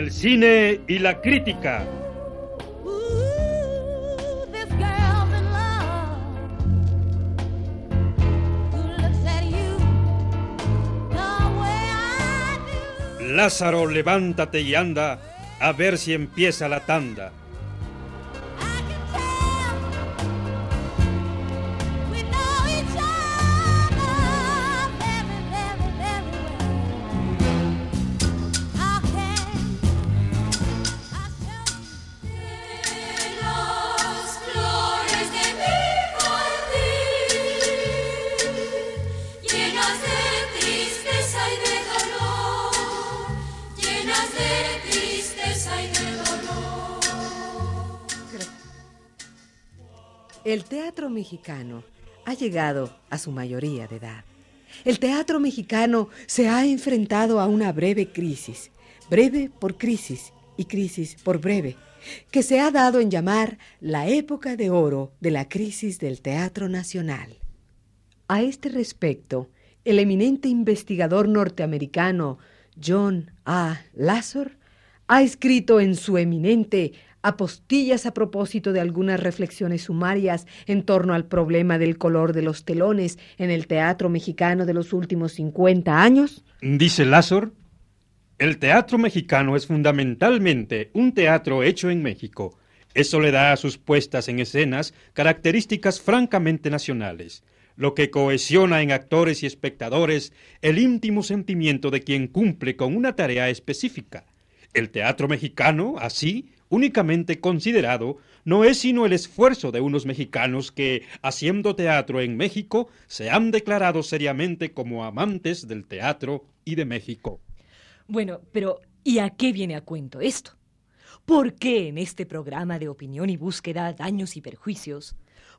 El cine y la crítica. Lázaro, levántate y anda a ver si empieza la tanda. Teatro mexicano ha llegado a su mayoría de edad. El teatro mexicano se ha enfrentado a una breve crisis, breve por crisis y crisis por breve, que se ha dado en llamar la época de oro de la crisis del teatro nacional. A este respecto, el eminente investigador norteamericano John A. Lazar ha escrito en su eminente apostillas a propósito de algunas reflexiones sumarias en torno al problema del color de los telones en el teatro mexicano de los últimos 50 años? Dice Lázaro, el teatro mexicano es fundamentalmente un teatro hecho en México. Eso le da a sus puestas en escenas características francamente nacionales, lo que cohesiona en actores y espectadores el íntimo sentimiento de quien cumple con una tarea específica. El teatro mexicano, así, únicamente considerado, no es sino el esfuerzo de unos mexicanos que, haciendo teatro en México, se han declarado seriamente como amantes del teatro y de México. Bueno, pero ¿y a qué viene a cuento esto? ¿Por qué en este programa de opinión y búsqueda daños y perjuicios?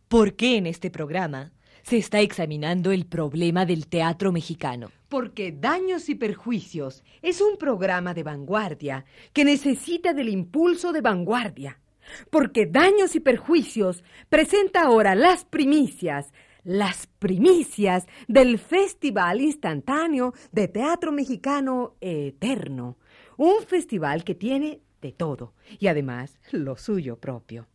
¿Por qué en este programa se está examinando el problema del teatro mexicano. Porque Daños y Perjuicios es un programa de vanguardia que necesita del impulso de vanguardia. Porque Daños y Perjuicios presenta ahora las primicias, las primicias del Festival Instantáneo de Teatro Mexicano Eterno. Un festival que tiene de todo y además lo suyo propio.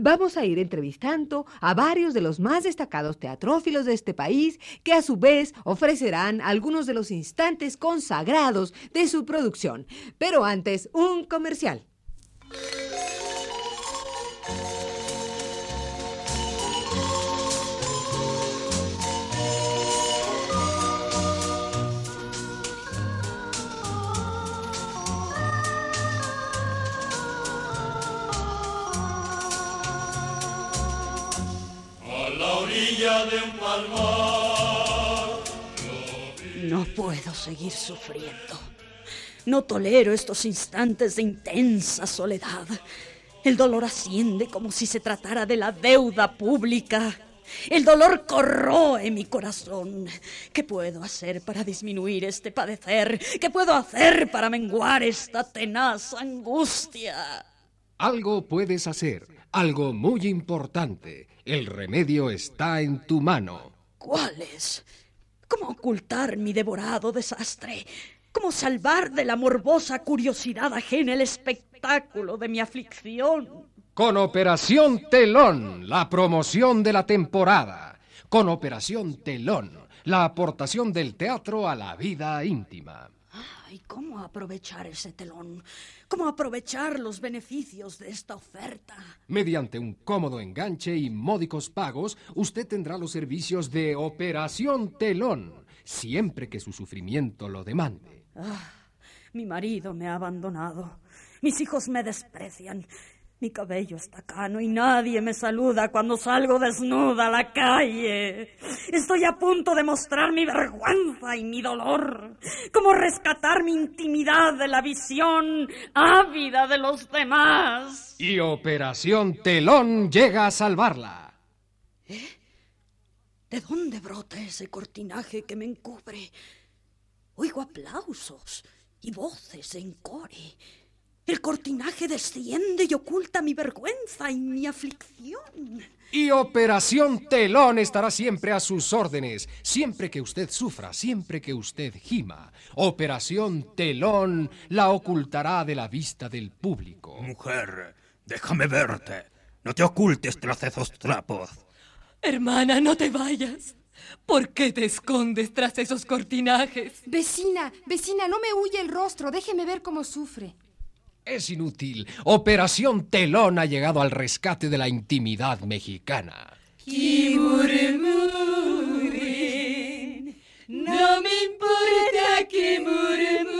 Vamos a ir entrevistando a varios de los más destacados teatrófilos de este país que a su vez ofrecerán algunos de los instantes consagrados de su producción. Pero antes, un comercial. No puedo seguir sufriendo. No tolero estos instantes de intensa soledad. El dolor asciende como si se tratara de la deuda pública. El dolor corroe mi corazón. ¿Qué puedo hacer para disminuir este padecer? ¿Qué puedo hacer para menguar esta tenaz angustia? Algo puedes hacer, algo muy importante. El remedio está en tu mano. ¿Cuál es? ¿Cómo ocultar mi devorado desastre? ¿Cómo salvar de la morbosa curiosidad ajena el espectáculo de mi aflicción? Con Operación Telón, la promoción de la temporada. Con Operación Telón, la aportación del teatro a la vida íntima. ¿Y cómo aprovechar ese telón? ¿Cómo aprovechar los beneficios de esta oferta? Mediante un cómodo enganche y módicos pagos, usted tendrá los servicios de Operación Telón, siempre que su sufrimiento lo demande. Ah, mi marido me ha abandonado. Mis hijos me desprecian. Mi cabello está cano y nadie me saluda cuando salgo desnuda a la calle. Estoy a punto de mostrar mi vergüenza y mi dolor. Cómo rescatar mi intimidad de la visión ávida de los demás. Y Operación Telón llega a salvarla. ¿Eh? ¿De dónde brota ese cortinaje que me encubre? Oigo aplausos y voces en core. El cortinaje desciende y oculta mi vergüenza y mi aflicción. Y Operación Telón estará siempre a sus órdenes, siempre que usted sufra, siempre que usted gima. Operación Telón la ocultará de la vista del público. Mujer, déjame verte. No te ocultes tras esos trapos. Hermana, no te vayas. ¿Por qué te escondes tras esos cortinajes? Vecina, vecina, no me huye el rostro, déjeme ver cómo sufre. Es inútil. Operación Telón ha llegado al rescate de la intimidad mexicana. no me importa que murmuren.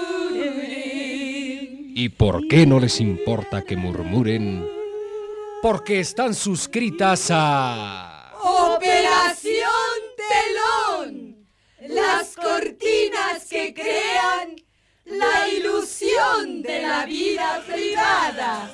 ¿Y por qué no les importa que murmuren? Porque están suscritas a... Operación Telón. Las cortinas que crean la ilusión de la vida privada.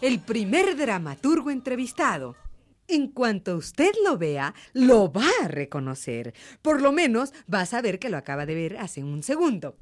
El primer dramaturgo entrevistado. En cuanto usted lo vea, lo va a reconocer. Por lo menos va a saber que lo acaba de ver hace un segundo.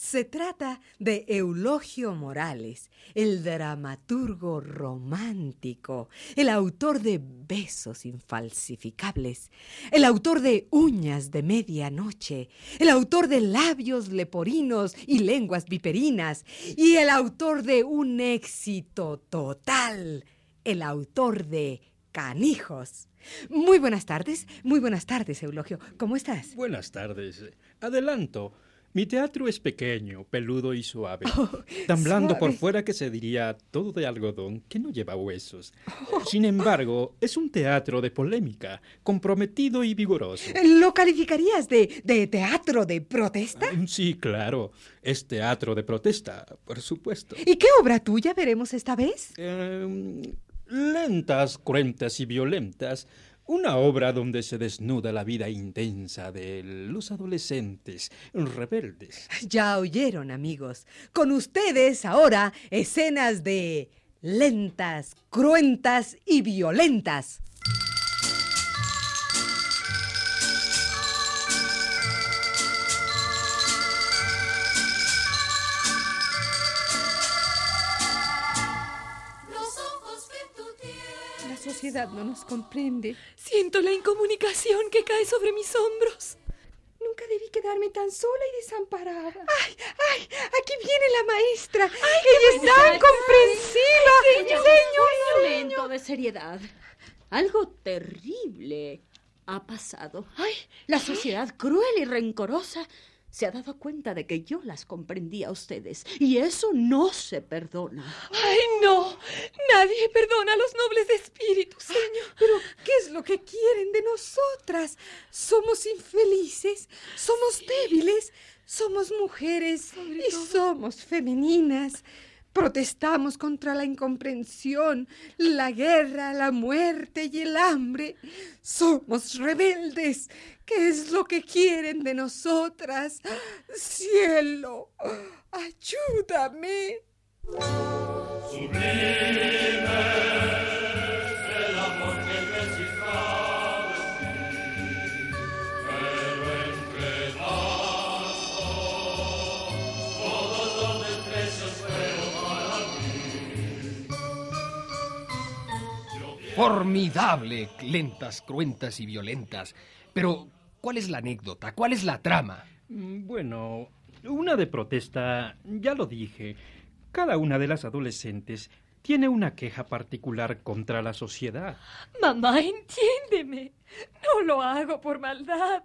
Se trata de Eulogio Morales, el dramaturgo romántico, el autor de Besos infalsificables, el autor de Uñas de medianoche, el autor de Labios leporinos y lenguas viperinas, y el autor de un éxito total, el autor de Canijos. Muy buenas tardes, muy buenas tardes, Eulogio. ¿Cómo estás? Buenas tardes. Adelanto. Mi teatro es pequeño, peludo y suave. Oh, tan blando por fuera que se diría todo de algodón que no lleva huesos. Sin embargo, es un teatro de polémica, comprometido y vigoroso. ¿Lo calificarías de, de teatro de protesta? Sí, claro. Es teatro de protesta, por supuesto. ¿Y qué obra tuya veremos esta vez? Em, lentas, cruentas y violentas. Una obra donde se desnuda la vida intensa de los adolescentes rebeldes. Ya oyeron, amigos. Con ustedes ahora escenas de lentas, cruentas y violentas. Sociedad no nos comprende. Siento la incomunicación que cae sobre mis hombros. Nunca debí quedarme tan sola y desamparada. ¡Ay, ay! Aquí viene la maestra. Ella es tan comprensiva. Señor, un momento de seriedad. Algo terrible ha pasado. Ay, la sociedad cruel y rencorosa se ha dado cuenta de que yo las comprendía a ustedes y eso no se perdona. ¡Ay, no! Nadie perdona a los nobles espíritus, señor. Pero, ¿qué es lo que quieren de nosotras? Somos infelices, somos débiles, somos mujeres y somos femeninas. Protestamos contra la incomprensión, la guerra, la muerte y el hambre. Somos rebeldes. ¿Qué es lo que quieren de nosotras? Cielo, ayúdame. Formidable, lentas, cruentas y violentas. Pero, ¿cuál es la anécdota? ¿Cuál es la trama? Mm, Bueno, una de protesta, ya lo dije. Cada una de las adolescentes tiene una queja particular contra la sociedad. Mamá, entiéndeme. No lo hago por maldad.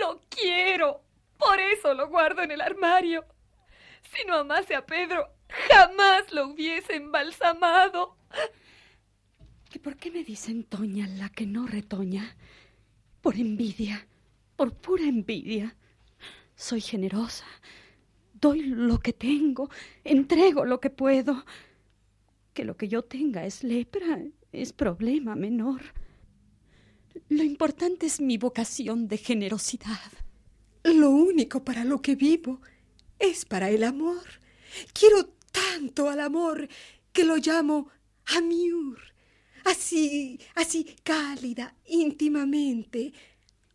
Lo quiero. Por eso lo guardo en el armario. Si no amase a Pedro, jamás lo hubiese embalsamado. ¿Qué por qué me dicen Toña la que no retoña? Por envidia, por pura envidia. Soy generosa, doy lo que tengo, entrego lo que puedo. Que lo que yo tenga es lepra, es problema menor. Lo importante es mi vocación de generosidad. Lo único para lo que vivo es para el amor. Quiero tanto al amor que lo llamo Amiur. Así, así cálida, íntimamente.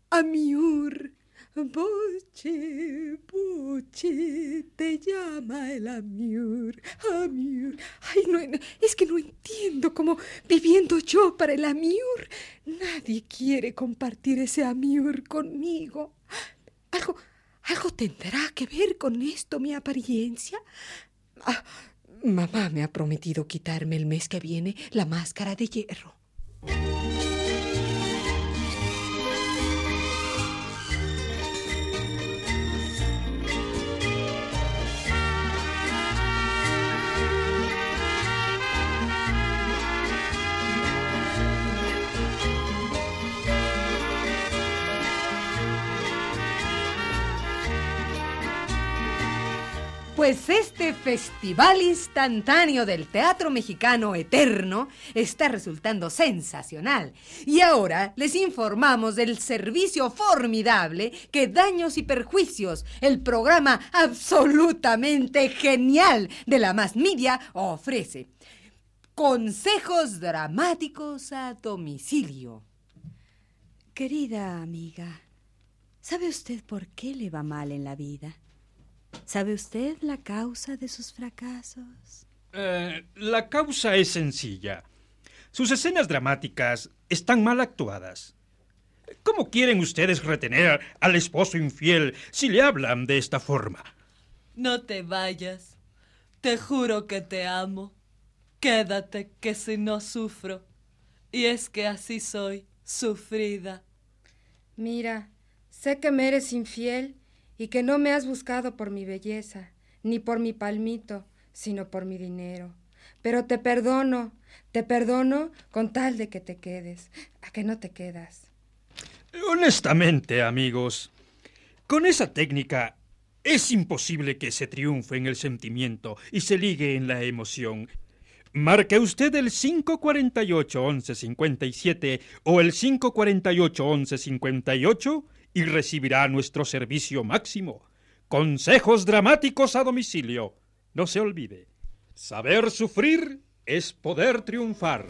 Amiur. Boche, boche, te llama el Amiur, Amiur. Ay, no, es que no entiendo cómo viviendo yo para el Amiur, nadie quiere compartir ese Amiur conmigo. Algo, algo tendrá que ver con esto mi apariencia. Ah, mamá me ha prometido quitarme el mes que viene la máscara de hierro. Pues este festival instantáneo del teatro mexicano eterno está resultando sensacional. Y ahora les informamos del servicio formidable que Daños y Perjuicios, el programa absolutamente genial de la Más Media, ofrece. Consejos dramáticos a domicilio. Querida amiga, ¿sabe usted por qué le va mal en la vida? ¿Sabe usted la causa de sus fracasos? Eh, la causa es sencilla. Sus escenas dramáticas están mal actuadas. ¿Cómo quieren ustedes retener al esposo infiel si le hablan de esta forma? No te vayas. Te juro que te amo. Quédate, que si no sufro. Y es que así soy, sufrida. Mira, sé que me eres infiel y que no me has buscado por mi belleza, ni por mi palmito, sino por mi dinero. Pero te perdono, te perdono con tal de que te quedes, a que no te quedas. Honestamente, amigos, con esa técnica es imposible que se triunfe en el sentimiento y se ligue en la emoción. Marque usted el 548-1157 o el 548-1158 y recibirá nuestro servicio máximo. Consejos dramáticos a domicilio. No se olvide, saber sufrir es poder triunfar.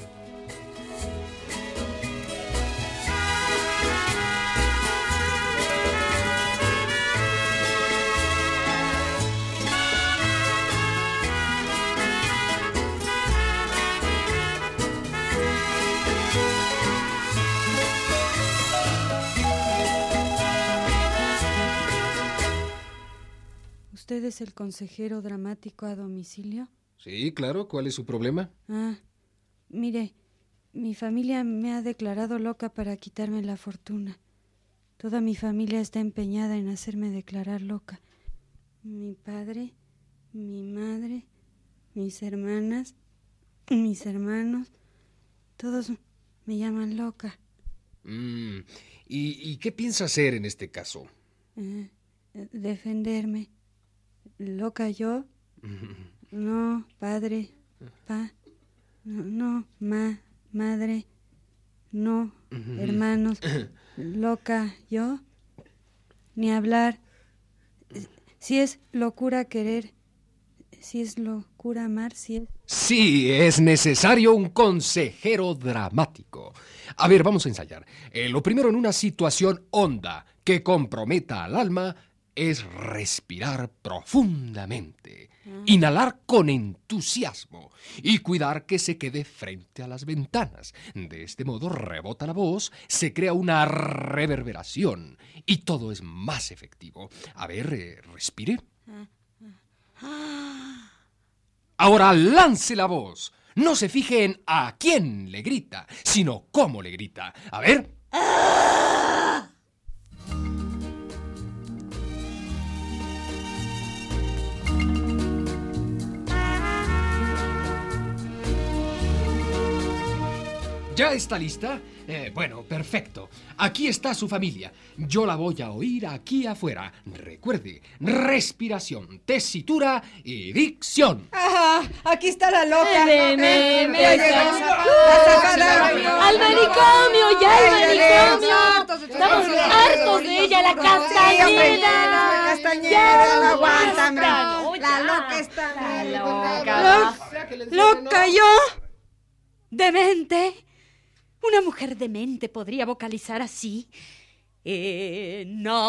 ¿Usted es el consejero dramático a domicilio? Sí, claro. ¿Cuál es su problema? Ah, mire, mi familia me ha declarado loca para quitarme la fortuna. Toda mi familia está empeñada en hacerme declarar loca. Mi padre, mi madre, mis hermanas, mis hermanos, todos me llaman loca. Mm, ¿y, ¿y, qué piensa hacer en este caso? Eh, defenderme. ¿Loca yo? No, padre, pa, no, no ma, madre, no, hermanos, loca yo, ni hablar. Si es locura querer, si es locura amar, si es... Sí, es necesario un consejero dramático. A ver, vamos a ensayar. Eh, lo primero en una situación honda que comprometa al alma es respirar profundamente, inhalar con entusiasmo y cuidar que se quede frente a las ventanas. De este modo rebota la voz, se crea una reverberación y todo es más efectivo. A ver, eh, respire. Ahora lance la voz. No se fije en a quién le grita, sino cómo le grita. A ver. ¿Ya está lista? Eh, bueno, perfecto. Aquí está su familia. Yo la voy a oír aquí afuera. Recuerde, respiración, tesitura y dicción. Ajá, aquí está la loca. Ven. La sacada. ¡Al manicomio! ¡Ya al manicomio! Estamos hartos de ella, la castañeda. Castañeda, no Ya, aguanta, basta, hombre. no, La loca está. La loca. ¿Loca yo? ¿Demente? ¿Una mujer demente podría vocalizar así? Enajenación.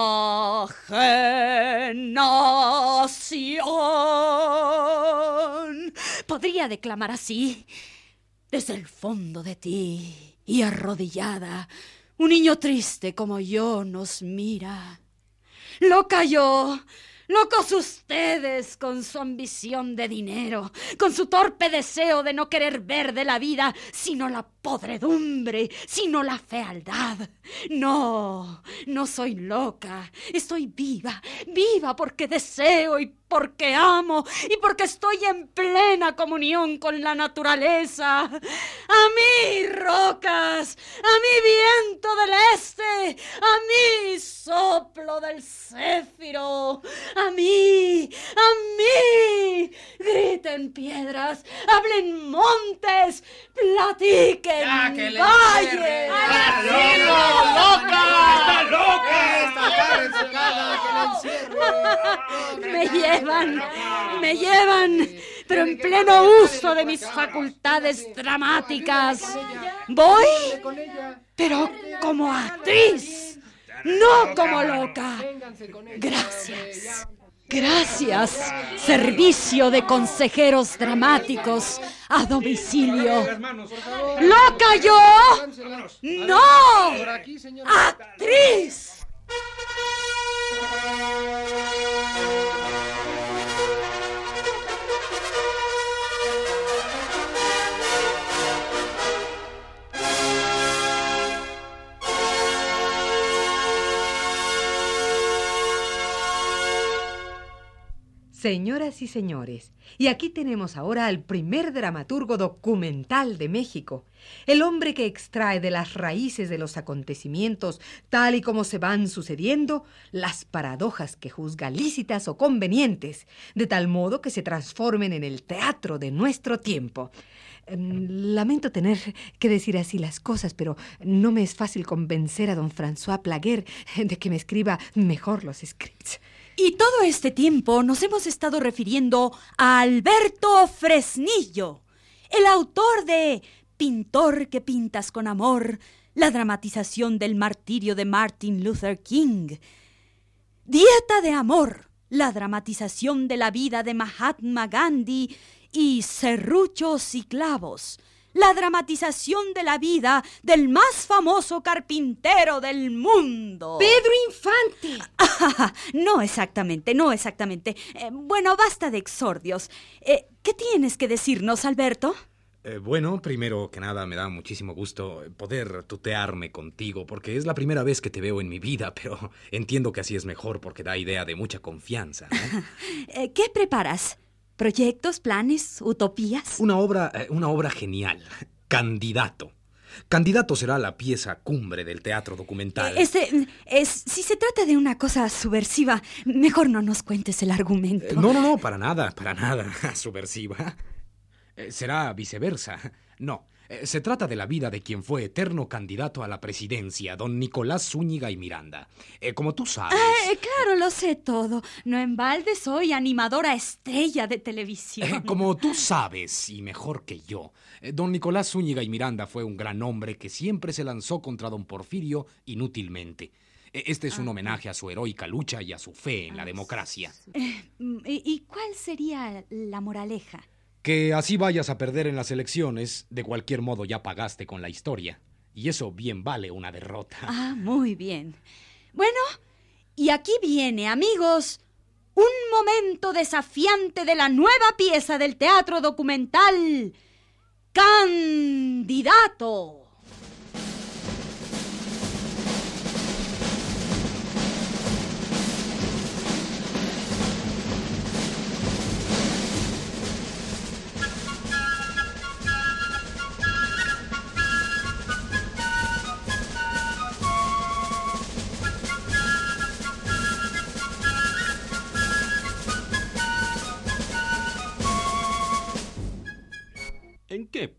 Podría declamar así. Desde el fondo de ti y arrodillada, un niño triste como yo nos mira. Loca yo, locos ustedes con su ambición de dinero, con su torpe deseo de no querer ver de la vida sino la podredumbre, sino la fealdad. No, no soy loca, estoy viva, viva porque deseo y porque amo y porque estoy en plena comunión con la naturaleza. A mí, rocas, a mí, viento del este, a mí, soplo del céfiro, a mí, a mí. Griten piedras, hablen montes, platiquen Ya, que le valles. encierren. ¡Ay, ¡Está loca! ¡Está loca! su casa, que! Me llevan, me llevan, pero en pleno uso de mis facultades dramáticas. Voy, pero como actriz, no como loca. Gracias. Gracias, servicio de consejeros dramáticos a domicilio. ¿Loca yo? ¡No! ¡Actriz! Señoras y señores, y aquí tenemos ahora al primer dramaturgo documental de México, el hombre que extrae de las raíces de los acontecimientos, tal y como se van sucediendo, las paradojas que juzga lícitas o convenientes, de tal modo que se transformen en el teatro de nuestro tiempo. Em, Lamento tener que decir así las cosas, pero no me es fácil convencer a don François Plaguer de que me escriba mejor los scripts. Y todo este tiempo nos hemos estado refiriendo a Alberto Fresnillo, el autor de Pintor que pintas con amor, la dramatización del martirio de Martin Luther King. Dieta de amor, la dramatización de la vida de Mahatma Gandhi y Serruchos y clavos, la dramatización de la vida del más famoso carpintero del mundo. Pedro Infante. Ah, no exactamente, no exactamente. Eh, bueno, basta de exordios. Eh, ¿Qué tienes que decirnos, Alberto? Eh, bueno, primero que nada me da muchísimo gusto poder tutearme contigo, porque es la primera vez que te veo en mi vida, pero entiendo que así es mejor porque da idea de mucha confianza. ¿no? Eh, ¿Qué preparas? ¿Proyectos, planes, utopías? Una obra, eh, una obra genial. Candidato. Candidato será la pieza cumbre del teatro documental. Este, es, si se trata de una cosa subversiva, mejor no nos cuentes el argumento. Eh, no, no, no, para nada, para nada. Subversiva. Eh, será viceversa. No, eh, se trata de la vida de quien fue eterno candidato a la presidencia, don Nicolás Zúñiga y Miranda. Eh, como tú sabes. Eh, claro, lo sé todo. No en balde soy animadora estrella de televisión. Como tú sabes, y mejor que yo, don Nicolás Zúñiga y Miranda fue un gran hombre que siempre se lanzó contra don Porfirio inútilmente. Este es un homenaje a su heroica lucha y a su fe en la democracia. Mm, ¿Y, y cuál sería la moraleja? Que así vayas a perder en las elecciones, de cualquier modo ya pagaste con la historia. Y eso bien vale una derrota. Ah, muy bien. Bueno, y aquí viene, amigos, un momento desafiante de la nueva pieza del teatro documental. Candidato.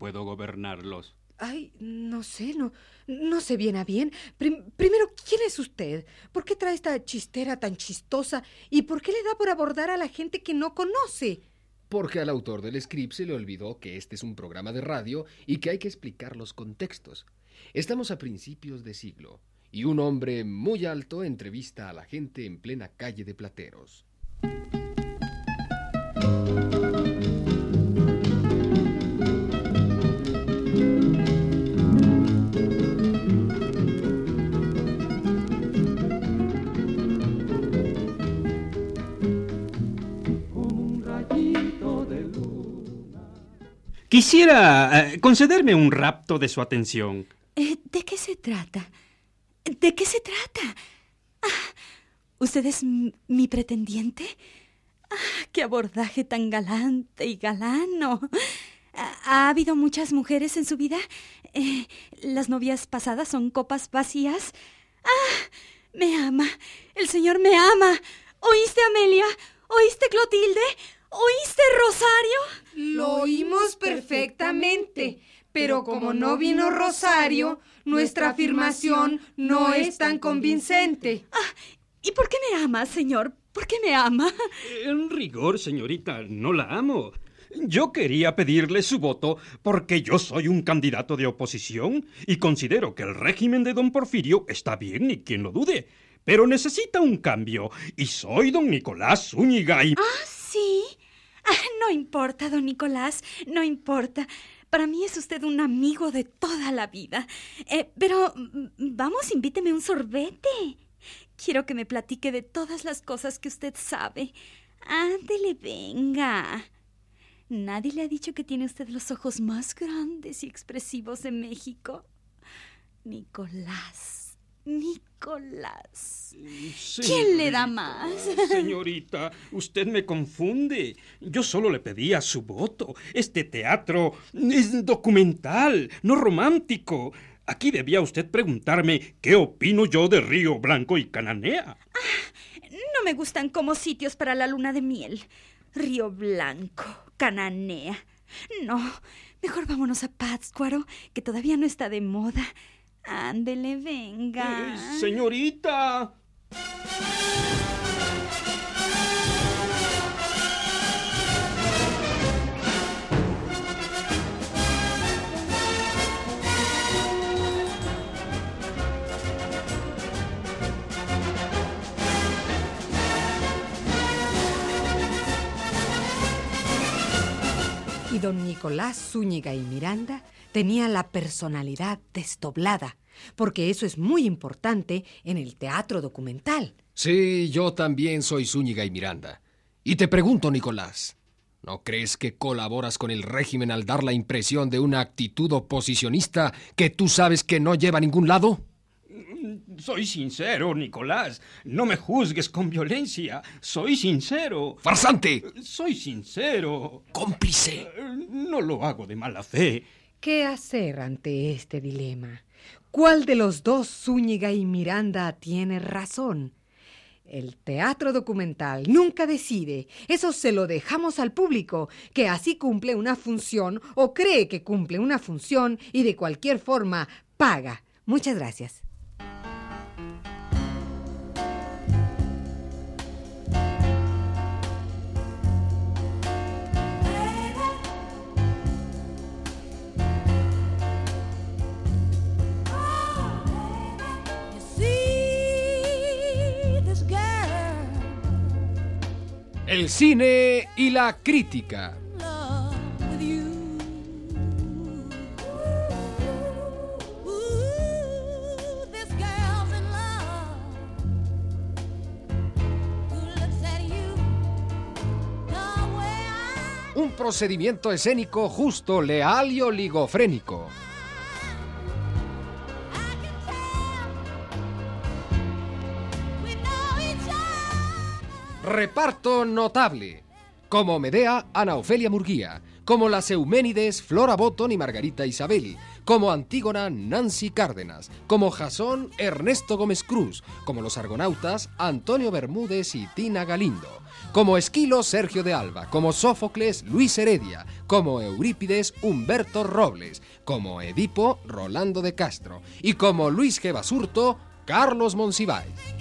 Puedo gobernarlos? Ay, no sé, no, no sé bien a bien. Prim- primero, ¿quién es usted? ¿Por qué trae esta chistera tan chistosa? ¿Y por qué le da por abordar a la gente que no conoce? Porque al autor del script se le olvidó que este es un programa de radio y que hay que explicar los contextos. Estamos a principios de siglo y un hombre muy alto entrevista a la gente en plena calle de Plateros. Quisiera eh, concederme un rapto de su atención. Eh, ¿De qué se trata? ¿De qué se trata? Ah, ¿Usted es mi pretendiente? Ah, ¡Qué abordaje tan galante y galano! ¿Ha, ha habido muchas mujeres en su vida? Eh, ¿Las novias pasadas son copas vacías? ¡Ah! Me ama. El Señor me ama. ¿Oíste, Amelia? ¿Oíste, Clotilde? ¿Oíste, Rosario? Lo oímos perfectamente, pero como no vino Rosario, nuestra afirmación no es tan convincente. Ah, ¿Y por qué me ama, señor? ¿Por qué me ama? En rigor, señorita, no la amo. Yo quería pedirle su voto porque yo soy un candidato de oposición y considero que el régimen de don Porfirio está bien, ni quien lo dude. Pero necesita un cambio y soy don Nicolás Zúñiga y... ¿Ah, sí? No importa, don Nicolás, no importa. Para mí es usted un amigo de toda la vida. Eh, pero mm, vamos, invíteme un sorbete. Quiero que me platique de todas las cosas que usted sabe. Ándele, venga. ¿Nadie le ha dicho que tiene usted los ojos más grandes y expresivos de México? Nicolás, Nicolás. ¿Quién le da más? Señorita, usted me confunde. Yo solo le pedía su voto. Este teatro es documental, no romántico. Aquí debía usted preguntarme qué opino yo de Río Blanco y Cananea. No me gustan como sitios para la luna de miel. Río Blanco, Cananea. No, mejor vámonos a Pátzcuaro, que todavía no está de moda. Ándele, venga. Eh, señorita. Y don Nicolás Zúñiga y Miranda tenía la personalidad desdoblada, porque eso es muy importante en el teatro documental. Sí, yo también soy Zúñiga y Miranda. Y te pregunto, Nicolás, ¿no crees que colaboras con el régimen al dar la impresión de una actitud oposicionista que tú sabes que no lleva a ningún lado? Soy sincero, Nicolás. No me juzgues con violencia. Soy sincero. ¡Farsante! Soy sincero. ¡Cómplice! Eh, No lo hago de mala fe. ¿Qué hacer ante este dilema? ¿Cuál de los dos, Zúñiga y Miranda, tiene razón? El teatro documental nunca decide. Eso se lo dejamos al público, que así cumple una función o cree que cumple una función y de cualquier forma paga. Muchas gracias. El cine y la crítica. Un procedimiento escénico justo, leal y oligofrénico. Reparto notable. Como Medea, Ana Ofelia Murguía. Como las Euménides, Flora Botton y Margarita Isabel. como Antígona Nancy Cárdenas, como Jasón Ernesto Gómez Cruz, como los argonautas Antonio Bermúdez y Tina Galindo, como Esquilo Sergio de Alba, como Sófocles Luis Heredia, como Eurípides Humberto Robles, como Edipo Rolando de Castro y como Luis G. Basurto Carlos Monsiváis.